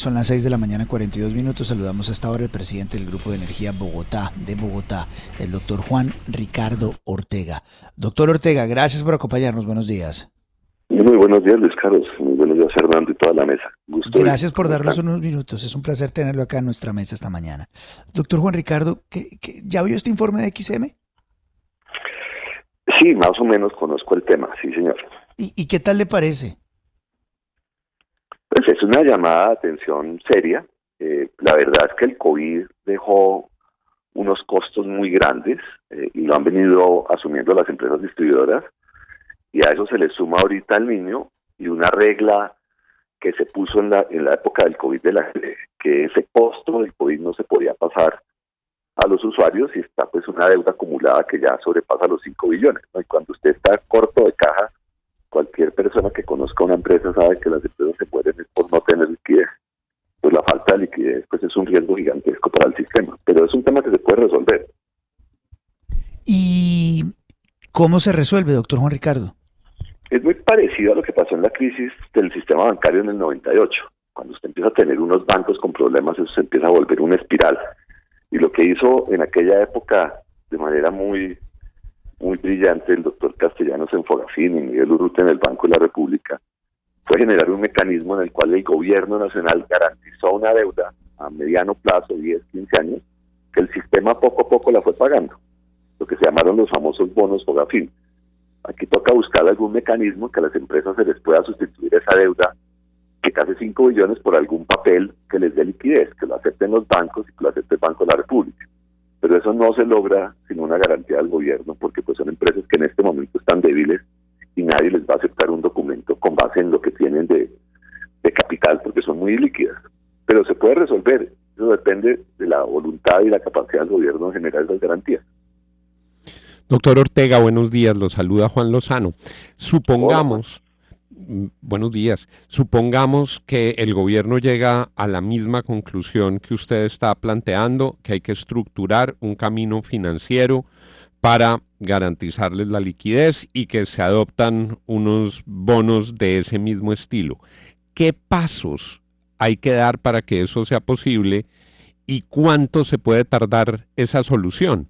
Son las 6 de la mañana, 42 minutos. Saludamos hasta ahora al presidente del Grupo de Energía Bogotá, de Bogotá, el doctor Juan Ricardo Ortega. Doctor Ortega, gracias por acompañarnos. Buenos días. Muy buenos días, Luis Carlos. Muy buenos días, Fernando y toda la mesa. gracias por darnos unos minutos. Es un placer tenerlo acá en nuestra mesa esta mañana. Doctor Juan Ricardo, ya vio este informe de XM? Sí, más o menos conozco el tema, sí, señor. ¿Y, qué tal le parece? Pues es una llamada de atención seria. Eh, la verdad es que el COVID dejó unos costos muy grandes eh, y lo han venido asumiendo las empresas distribuidoras y a eso se le suma ahorita el niño y una regla que se puso en la, en la época del COVID, de la, que ese costo del COVID no se podía pasar a los usuarios y está pues una deuda acumulada que ya sobrepasa los 5 billones. Y cuando usted está corto de caja, cualquier persona que conozca una empresa sabe que las empresas se mueren por no tener liquidez. Pues la falta de liquidez pues es un riesgo gigantesco para el sistema, pero es un tema que se puede resolver. ¿Y cómo se resuelve, doctor Juan Ricardo? Es muy parecido a lo que pasó en la crisis del sistema bancario en el 98. Cuando usted empieza a tener unos bancos con problemas, eso se empieza a volver una espiral y lo que hizo en aquella época de manera muy muy brillante el doctor Castellanos en Fogafín y Miguel Urrutia en el Banco de la República fue generar un mecanismo en el cual el gobierno nacional garantizó una deuda a mediano plazo, 10, 15 años, que el sistema poco a poco la fue pagando, lo que se llamaron los famosos bonos Fogafín. Aquí toca buscar algún mecanismo que a las empresas se les pueda sustituir esa deuda que casi 5 billones por algún papel que les dé liquidez, que lo acepten los bancos y que lo acepte el Banco de la República. Pero eso no se logra sin una garantía del gobierno, porque pues son empresas que en este momento están débiles y nadie les va a aceptar un documento con base en lo que tienen de, de capital, porque son muy líquidas. Pero se puede resolver, eso depende de la voluntad y la capacidad del gobierno de generar esas garantías. Doctor Ortega, buenos días, lo saluda Juan Lozano. Supongamos... Mm, buenos días. Supongamos que el gobierno llega a la misma conclusión que usted está planteando, que hay que estructurar un camino financiero para garantizarles la liquidez y que se adoptan unos bonos de ese mismo estilo. ¿Qué pasos hay que dar para que eso sea posible y cuánto se puede tardar esa solución?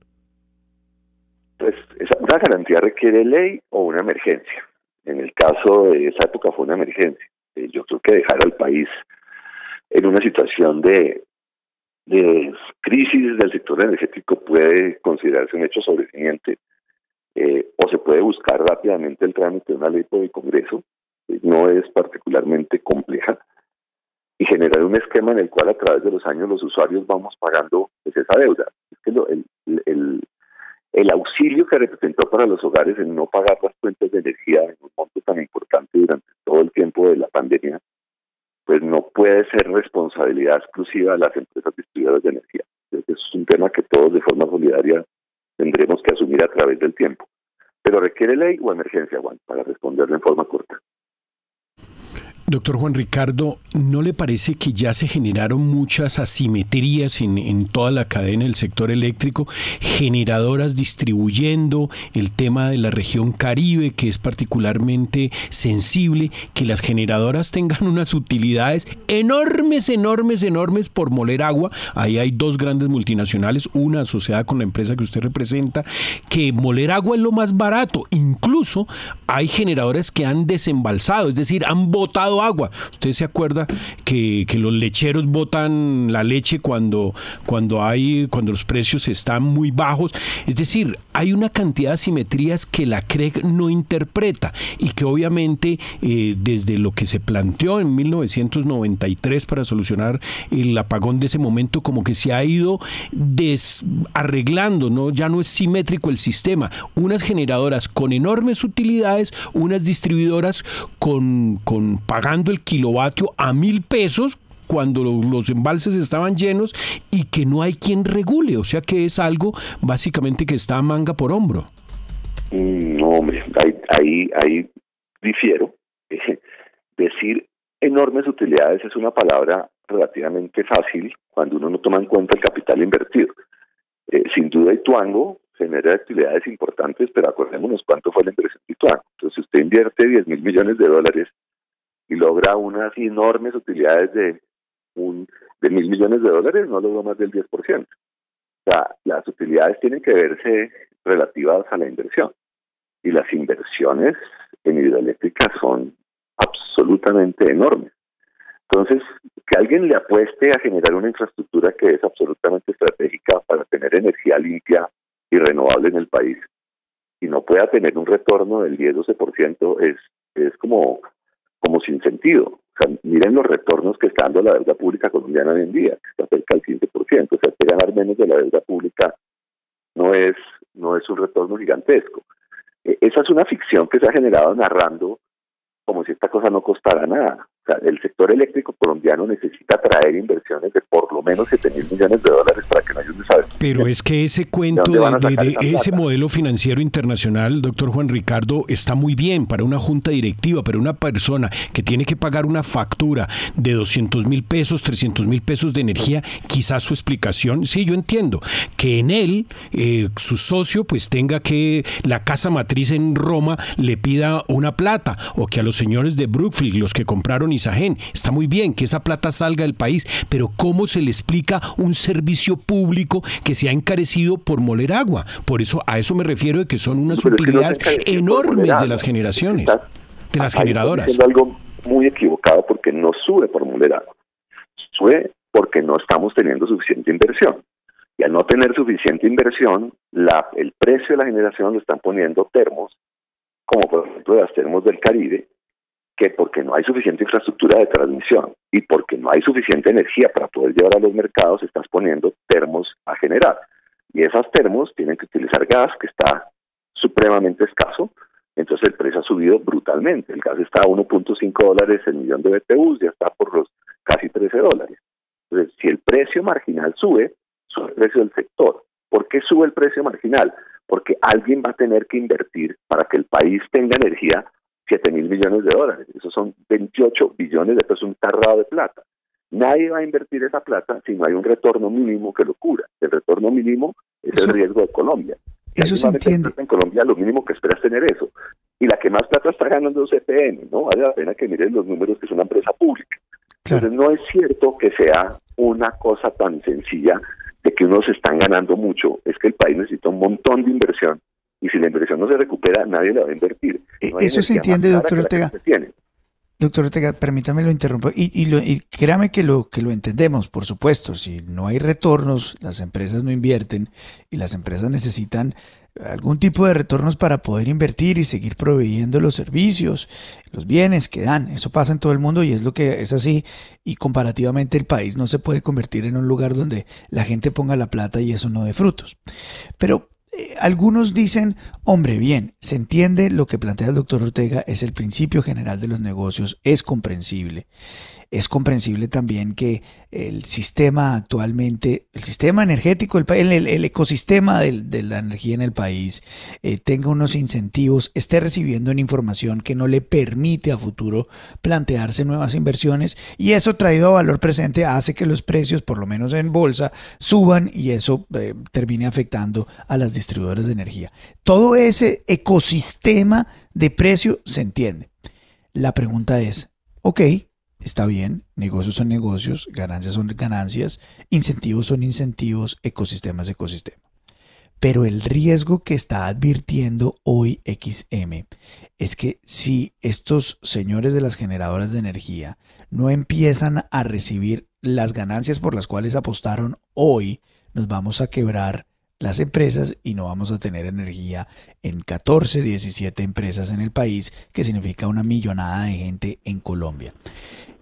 Pues una garantía requiere ley o una emergencia. En el caso de esa época fue una emergencia. Eh, yo creo que dejar al país en una situación de, de crisis del sector energético puede considerarse un hecho sobresaliente eh, o se puede buscar rápidamente el trámite de una ley por el Congreso, no es particularmente compleja, y generar un esquema en el cual a través de los años los usuarios vamos pagando pues, esa deuda. Es que el, el, el auxilio que representó para los hogares en no pagar las cuentas de energía en un monto tan importante durante todo el tiempo de la pandemia, pues no puede ser responsabilidad exclusiva de las empresas distribuidoras de energía. Eso es un tema que todos de forma solidaria tendremos que asumir a través del tiempo. Pero requiere ley o emergencia, Juan, para responderle en forma corta. Doctor Juan Ricardo, ¿no le parece que ya se generaron muchas asimetrías en, toda la cadena del sector eléctrico? Generadoras distribuyendo el tema de la región Caribe, que es particularmente sensible, que las generadoras tengan unas utilidades enormes, enormes, enormes por moler agua. Ahí hay dos grandes multinacionales, una asociada con la empresa que usted representa, que moler agua es lo más barato. Incluso hay generadores que han desembalsado, es decir, han botado agua. Usted se acuerda que, los lecheros botan la leche cuando, cuando, hay, cuando los precios están muy bajos. Es decir, hay una cantidad de asimetrías que la CREG no interpreta y que obviamente eh, desde lo que se planteó en 1993 para solucionar el apagón de ese momento como que se ha ido desarreglando, ¿no? ya no es simétrico el sistema. Unas generadoras con enormes utilidades, unas distribuidoras con, con el kilovatio a mil pesos cuando los embalses estaban llenos y que no hay quien regule, o sea que es algo básicamente que está manga por hombro. Mm, no, hombre, ahí, ahí, difiero. Decir enormes utilidades es una palabra relativamente fácil cuando uno no toma en cuenta el capital invertido. Eh, sin duda, Ituango genera utilidades importantes, pero acordémonos cuánto fue la inversión de Ituango. Entonces, si usted invierte 10 mil millones de dólares y logra unas enormes utilidades de de mil millones de dólares no logró más del 10%. O sea, las utilidades tienen que verse relativas a la inversión. Y las inversiones en hidroeléctricas son absolutamente enormes. Entonces, que alguien le apueste a generar una infraestructura que es absolutamente estratégica para tener energía limpia y renovable en el país y no pueda tener un retorno del 10-12% es, es como, como sin sentido. O sea, miren los retornos que está dando la deuda pública colombiana hoy en día, que está cerca del 15%. O sea, que ganar menos de la deuda pública no es, no es un retorno gigantesco. E, esa es una ficción que se ha generado narrando como si esta cosa no costara nada el sector eléctrico colombiano necesita traer inversiones de por lo menos 7 mil millones de dólares para que no ayude a Pero es que ese cuento de, ese modelo financiero internacional, doctor Juan Ricardo, está muy bien para una junta directiva, pero una persona que tiene que pagar una factura de 200 mil pesos, 300 mil pesos de energía, quizás su explicación, sí, yo entiendo, que en él, eh, su socio, pues tenga que la casa matriz en Roma le pida una plata, o que a los señores de Brookfield, los que compraron y Está muy bien que esa plata salga del país, pero ¿cómo se le explica un servicio público que se ha encarecido por moler agua? Por eso a eso me refiero de que son unas utilidades enormes de las generaciones, de las generadoras. Es algo muy equivocado porque no sube por moler agua. Sube porque no estamos teniendo suficiente inversión. Y al no tener suficiente inversión, la, el precio de la generación lo están poniendo termos, como por ejemplo las termos del Caribe, que porque no hay suficiente infraestructura de transmisión y porque no hay suficiente energía para poder llevar a los mercados, estás poniendo termos a generar. Y esas termos tienen que utilizar gas que está supremamente escaso, entonces el precio ha subido brutalmente. El gas está a 1.5 dólares el millón de BTUs, ya está por los casi 13 dólares. Entonces, si el precio marginal sube, sube el precio del sector. ¿Por qué sube el precio marginal? Porque alguien va a tener que invertir para que el país tenga energía 7 mil millones de dólares. Esos son 28 billones de pesos, un tarrado de plata. Nadie va a invertir esa plata si no hay un retorno mínimo que lo cura. El retorno mínimo es el riesgo de Colombia. Eso se entiende. En Colombia lo mínimo que espera es tener eso. Y la que más plata está ganando es CPN, ¿no? Vale la pena que miren los números que es una empresa pública. Entonces no es cierto que sea una cosa tan sencilla de que unos están ganando mucho. Es que el país necesita un montón de inversión y si la inversión no se recupera, nadie la va a invertir. Eh, eso se entiende, doctor Ortega. Doctor Ortega, permítame lo interrumpo. Y, y, créame que lo, que lo entendemos, por supuesto. Si no hay retornos, las empresas no invierten y las empresas necesitan algún tipo de retornos para poder invertir y seguir proveyendo los servicios, los bienes que dan. Eso pasa en todo el mundo y es lo que es así. Y comparativamente el país no se puede convertir en un lugar donde la gente ponga la plata y eso no dé frutos. Pero eh, algunos dicen, hombre, bien, se entiende lo que plantea el doctor Ortega, es el principio general de los negocios, es comprensible. Es comprensible también que el sistema actualmente, el sistema energético, el, el, ecosistema de, la energía en el país eh, tenga unos incentivos, esté recibiendo una información que no le permite a futuro plantearse nuevas inversiones y eso traído a valor presente hace que los precios, por lo menos en bolsa, suban y eso eh, termine afectando a las distribuidoras de energía. Todo ese ecosistema de precio se entiende. La pregunta es, ok, está bien, negocios son negocios, ganancias son ganancias, incentivos son incentivos, ecosistemas ecosistema. Pero el riesgo que está advirtiendo hoy XM es que si estos señores de las generadoras de energía no empiezan a recibir las ganancias por las cuales apostaron hoy, nos vamos a quebrar las empresas y no vamos a tener energía en 14, 17 empresas en el país, que significa una millonada de gente en Colombia.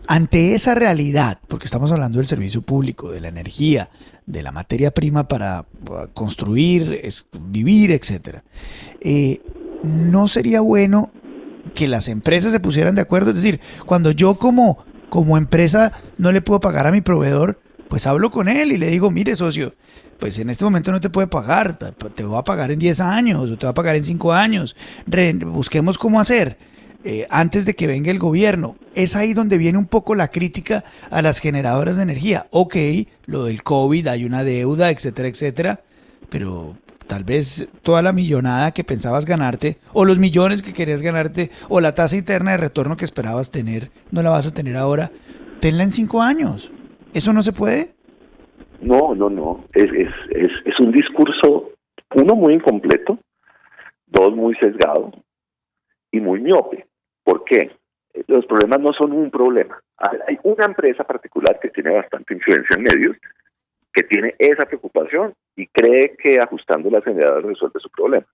Ante esa realidad, porque estamos hablando del servicio público, de la energía, de la materia prima para construir, vivir, etc., eh, ¿no sería bueno que las empresas se pusieran de acuerdo? Es decir, cuando yo como, como empresa no le puedo pagar a mi proveedor, pues hablo con él y le digo, mire socio, pues en este momento no te puede pagar, te voy a pagar en 10 años o te voy a pagar en 5 años, busquemos cómo hacer eh, antes de que venga el gobierno. Es ahí donde viene un poco la crítica a las generadoras de energía. Ok, lo del COVID, hay una deuda, etcétera, etcétera, pero tal vez toda la millonada que pensabas ganarte, o los millones que querías ganarte, o la tasa interna de retorno que esperabas tener, no la vas a tener ahora, tenla en cinco años. ¿Eso no se puede? No, no, no. Es, es, es, es un discurso, uno, muy incompleto, dos, muy sesgado y muy miope. ¿Por qué? Los problemas no son un problema. Hay una empresa particular que tiene bastante influencia en medios que tiene esa preocupación y cree que ajustando las generadoras resuelve su problema.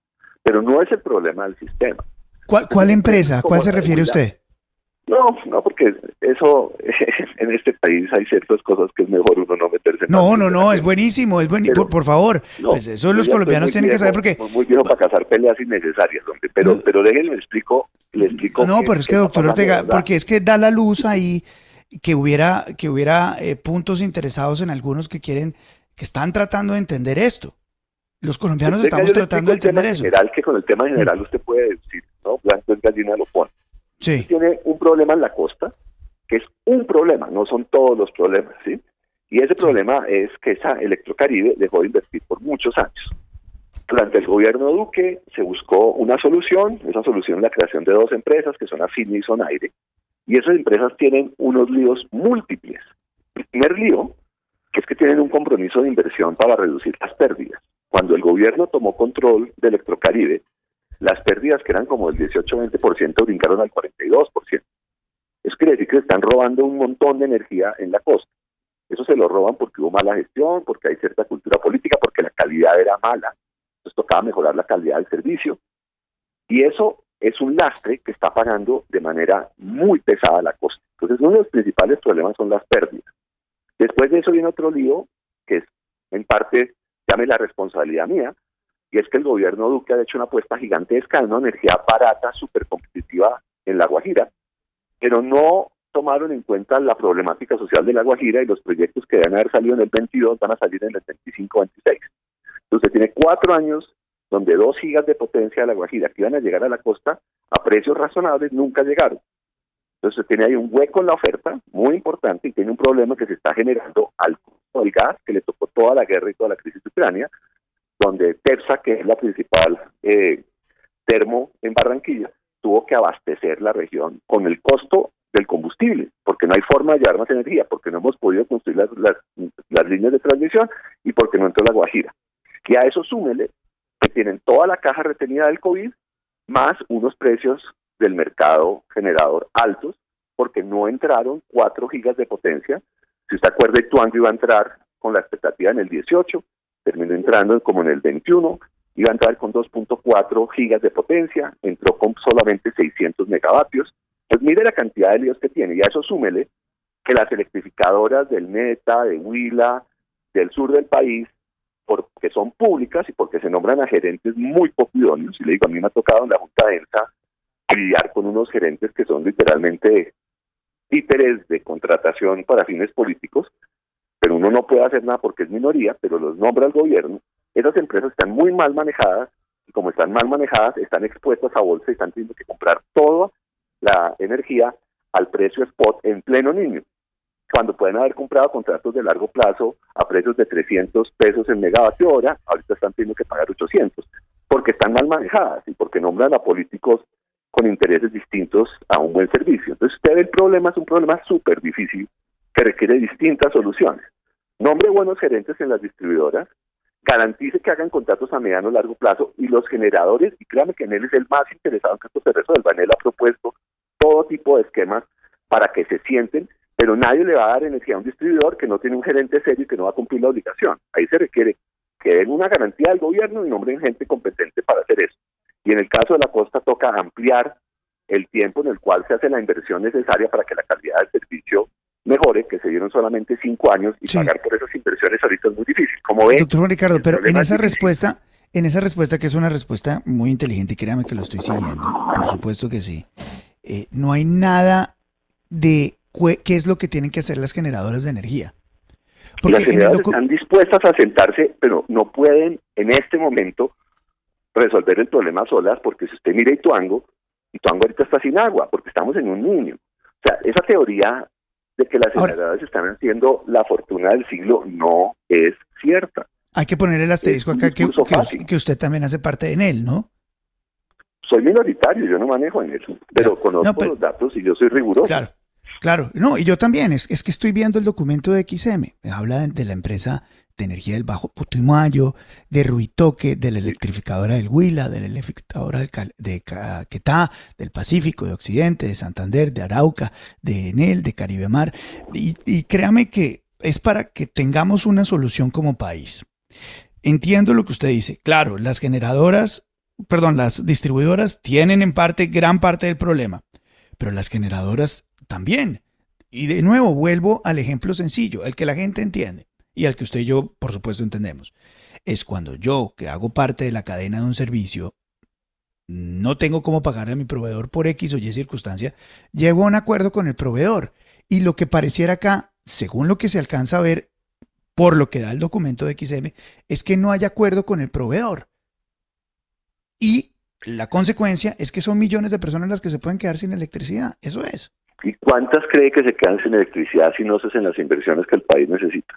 Pero no es el problema del sistema. ¿Cuál, cuál empresa? ¿A cuál se refiere usted? No, no, porque eso, en este país hay ciertas cosas que es mejor uno no meterse. No, no, no, es buenísimo, es buenísimo, por, favor. pues eso los colombianos tienen que saber porque... Muy viejo para cazar peleas innecesarias, hombre, pero, pero déjenme explico, le explico. No, pero es que, doctor Ortega, porque es que da la luz ahí que hubiera, que hubiera eh, puntos interesados en algunos que quieren, que están tratando de entender esto. Los colombianos estamos tratando de entender eso. general, que con el tema general usted puede decir, ¿no? Blanco es gallina lo pone. Tiene un problema en la costa, que es un problema, no son todos los problemas, ¿sí? Y ese problema es que esa Electrocaribe dejó de invertir por muchos años. Durante el gobierno Duque se buscó una solución, esa solución es la creación de dos empresas que son Afin y Sonaire, y esas empresas tienen unos líos múltiples. El primer lío, que es que tienen un compromiso de inversión para reducir las pérdidas. Cuando el gobierno tomó control de Electrocaribe, las pérdidas que eran como el 18-20% brincaron al 42%. Eso quiere decir que están robando un montón de energía en la costa. Eso se lo roban porque hubo mala gestión, porque hay cierta cultura política, porque la calidad era mala. Entonces tocaba mejorar la calidad del servicio. Y eso es un lastre que está pagando de manera muy pesada la costa. Entonces uno de los principales problemas son las pérdidas. Después de eso viene otro lío, que es en parte, llame la responsabilidad mía, y es que el gobierno Duque ha hecho una apuesta gigantesca en una energía barata, súper competitiva en La Guajira, pero no tomaron en cuenta la problemática social de La Guajira y los proyectos que deben haber salido en el 22 van a salir en el 25-26. Entonces tiene cuatro años donde dos gigas de potencia de La Guajira que iban a llegar a la costa a precios razonables nunca llegaron. Entonces tiene ahí un hueco en la oferta muy importante y tiene un problema que se está generando al gas que le tocó toda la guerra y toda la crisis de Ucrania, donde TEPSA, que es la principal eh, termo en Barranquilla, tuvo que abastecer la región con el costo del combustible, porque no hay forma de llevar más energía, porque no hemos podido construir las, las, líneas de transmisión y porque no entró la Guajira. Y a eso súmele que tienen toda la caja retenida del COVID, más unos precios del mercado generador altos, porque no entraron 4 gigas de potencia. Si usted acuerda, Tuango iba a entrar con la expectativa en el 18, terminó entrando como en el 21, iba a entrar con 2.4 gigas de potencia, entró con solamente 600 megavatios. Pues mire la cantidad de líos que tiene, y a eso súmele que las electrificadoras del Meta, de Huila, del sur del país, porque son públicas y porque se nombran a gerentes muy poco idóneos, y le digo, a mí me ha tocado en la Junta de ENSA lidiar con unos gerentes que son literalmente títeres de contratación para fines políticos, pero uno no puede hacer nada porque es minoría, pero los nombra el gobierno. Esas empresas están muy mal manejadas y como están mal manejadas, están expuestas a bolsa y están teniendo que comprar toda la energía al precio spot en pleno niño, cuando pueden haber comprado contratos de largo plazo a precios de 300 pesos en megavatio hora, ahorita están teniendo que pagar 800, porque están mal manejadas y porque nombran a políticos con intereses distintos a un buen servicio. Entonces usted ve el problema, es un problema súper difícil que requiere distintas soluciones nombre buenos gerentes en las distribuidoras, garantice que hagan contratos a mediano o largo plazo y los generadores, y créanme que en él es el más interesado en que esto se resuelva. En él ha propuesto todo tipo de esquemas para que se sienten, pero nadie le va a dar energía a un distribuidor que no tiene un gerente serio y que no va a cumplir la obligación. Ahí se requiere que den una garantía al gobierno y nombren gente competente para hacer eso. Y en el caso de la costa toca ampliar el tiempo en el cual se hace la inversión necesaria para que la calidad del servicio mejore, que se dieron solamente cinco años y pagar por esas inversiones ahorita es muy difícil. Como ve, Doctor Ricardo, pero en esa respuesta, en esa respuesta que es una respuesta muy inteligente, y créame que lo estoy siguiendo, por supuesto que sí, eh, no hay nada de qué es lo que tienen que hacer las generadoras de energía. Porque las generadoras están dispuestas a sentarse, pero no pueden en este momento resolver el problema solas, porque si usted mira Ituango, Ituango ahorita está sin agua, porque estamos en un niño. O sea, esa teoría de que las generadoras están haciendo la fortuna del siglo no es cierta. Hay que poner el asterisco acá que, que, usted también hace parte en él, ¿no? Soy minoritario, yo no manejo en eso, pero conozco los datos y yo soy riguroso. Claro. Claro, no, y yo también, es, es que estoy viendo el documento de XM, habla de, la empresa de energía del Bajo Putumayo, de Ruitoque, de la electrificadora del Huila, de la electrificadora de Caquetá, del Pacífico, de Occidente, de Santander, de Arauca, de Enel, de Caribe Mar. Y, y créame que es para que tengamos una solución como país. Entiendo lo que usted dice. Claro, las generadoras, perdón, las distribuidoras tienen en parte gran parte del problema, pero las generadoras también. Y de nuevo vuelvo al ejemplo sencillo, el que la gente entiende y al que usted y yo, por supuesto, entendemos. Es cuando yo, que hago parte de la cadena de un servicio, no tengo cómo pagar a mi proveedor por X o Y circunstancia, llego a un acuerdo con el proveedor. Y lo que pareciera acá, según lo que se alcanza a ver, por lo que da el documento de XM, es que no hay acuerdo con el proveedor. Y la consecuencia es que son millones de personas las que se pueden quedar sin electricidad. Eso es. ¿Y cuántas cree que se quedan sin electricidad si no se hacen las inversiones que el país necesita?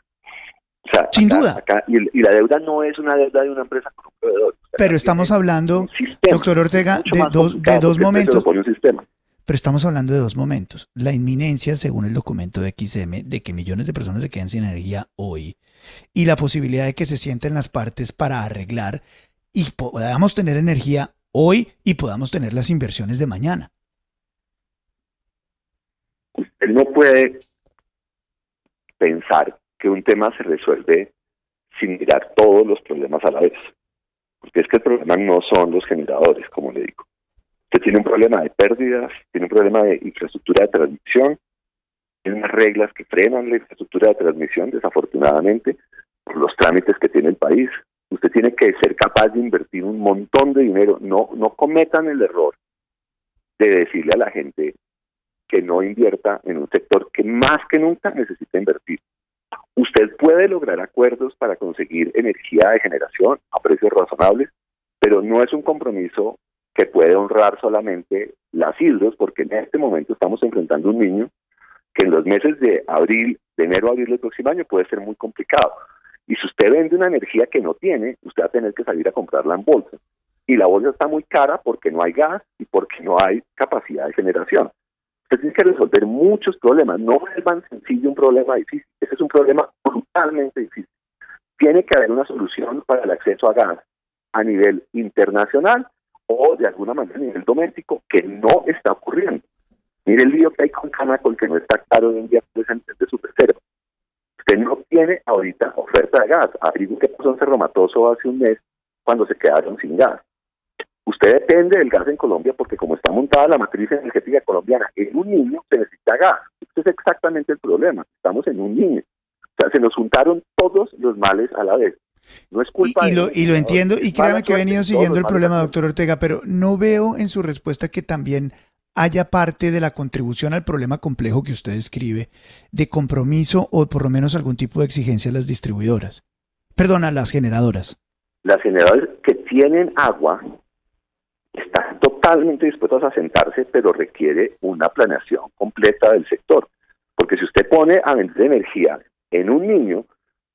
Sin duda. y, la deuda no es una deuda de una empresa con un proveedor. Pero estamos hablando, doctor Ortega, de dos, de dos momentos. Pero estamos hablando de dos momentos. La inminencia, según el documento de XM, de que millones de personas se queden sin energía hoy y la posibilidad de que se sienten las partes para arreglar y podamos tener energía hoy y podamos tener las inversiones de mañana. Usted no puede pensar que un tema se resuelve sin mirar todos los problemas a la vez. Porque es que el problema no son los generadores, como le digo. Usted tiene un problema de pérdidas, tiene un problema de infraestructura de transmisión, tiene unas reglas que frenan la infraestructura de transmisión, desafortunadamente, por los trámites que tiene el país. Usted tiene que ser capaz de invertir un montón de dinero. No, no cometan el error de decirle a la gente que no invierta en un sector que más que nunca necesita invertir. Usted puede lograr acuerdos para conseguir energía de generación a precios razonables, pero no es un compromiso que puede honrar solamente las islas, porque en este momento estamos enfrentando un niño que en los meses de abril, de enero a abril del próximo año puede ser muy complicado. Y si usted vende una energía que no tiene, usted va a tener que salir a comprarla en bolsa. Y la bolsa está muy cara porque no hay gas y porque no hay capacidad de generación. Usted tiene que resolver muchos problemas. No es tan sencillo un problema difícil. Ese es un problema brutalmente difícil. Tiene que haber una solución para el acceso a gas a nivel internacional o de alguna manera a nivel doméstico que no está ocurriendo. Mire el lío que hay con Canacol que no está claro de un día de su reserva. Usted no tiene ahorita oferta de gas. Abrigo que pasó en Cerro Matoso hace un mes cuando se quedaron sin gas. Usted depende del gas en Colombia porque como está montada la matriz energética colombiana en un niño se necesita gas. Este es exactamente el problema. Estamos en un niño. O sea, se nos juntaron todos los males a la vez. No es culpa y, lo, y lo entiendo, y créame que he venido siguiendo el problema, doctor Ortega, pero no veo en su respuesta que también haya parte de la contribución al problema complejo que usted describe de compromiso o por lo menos algún tipo de exigencia a las distribuidoras. Perdón, a las generadoras. Las generadoras que tienen agua están totalmente dispuestas a sentarse, pero requiere una planeación completa del sector. Porque si usted pone a vender energía en un niño,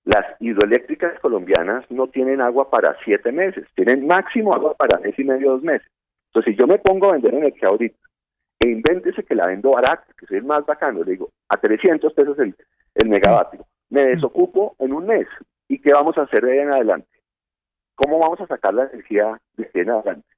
las hidroeléctricas colombianas no tienen agua para siete meses, tienen máximo agua para mes y medio, dos meses. Entonces, si yo me pongo a vender energía ahorita e invéntese que la vendo barata, que soy el más bacano, le digo a 300 pesos el, el megavatio, me desocupo en un mes. ¿Y qué vamos a hacer de ahí en adelante? ¿Cómo vamos a sacar la energía de ahí en adelante?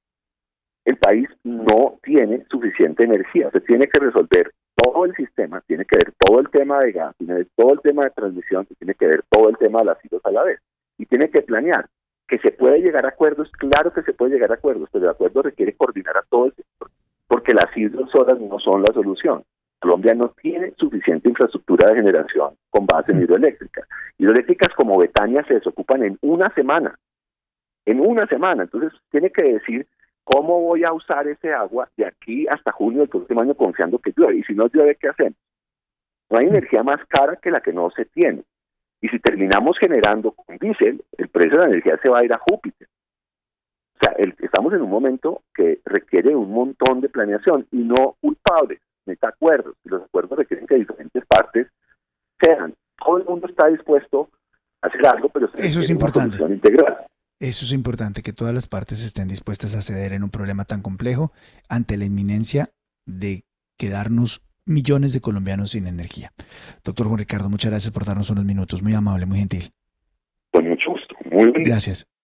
El país no tiene suficiente energía, se tiene que resolver todo el sistema, tiene que ver todo el tema de gas, tiene que ver todo el tema de transmisión, tiene que ver todo el tema de las hilos a la vez. Y tiene que planear que se puede llegar a acuerdos, claro que se puede llegar a acuerdos, pero el acuerdo requiere coordinar a todo el sector, porque las islas solas no son la solución. Colombia no tiene suficiente infraestructura de generación con base en hidroeléctrica. Hidroeléctricas como Betania se desocupan en una semana, en una semana. Entonces tiene que decir ¿Cómo voy a usar ese agua de aquí hasta junio del próximo año confiando que llueve? Y si no llueve, ¿qué hacemos? No hay energía más cara que la que no se tiene. Y si terminamos generando con diésel, el precio de la energía se va a ir a Júpiter. O sea, estamos en un momento que requiere un montón de planeación y no culpables, necesita acuerdos. Y los acuerdos requieren que diferentes partes sean. Todo el mundo está dispuesto a hacer algo, pero se Eso es importante. Una integral. Eso es importante, que todas las partes estén dispuestas a ceder en un problema tan complejo ante la inminencia de quedarnos millones de colombianos sin energía. Doctor Juan Ricardo, muchas gracias por darnos unos minutos. Muy amable, muy gentil. Con mucho gusto. Muy bien. Gracias.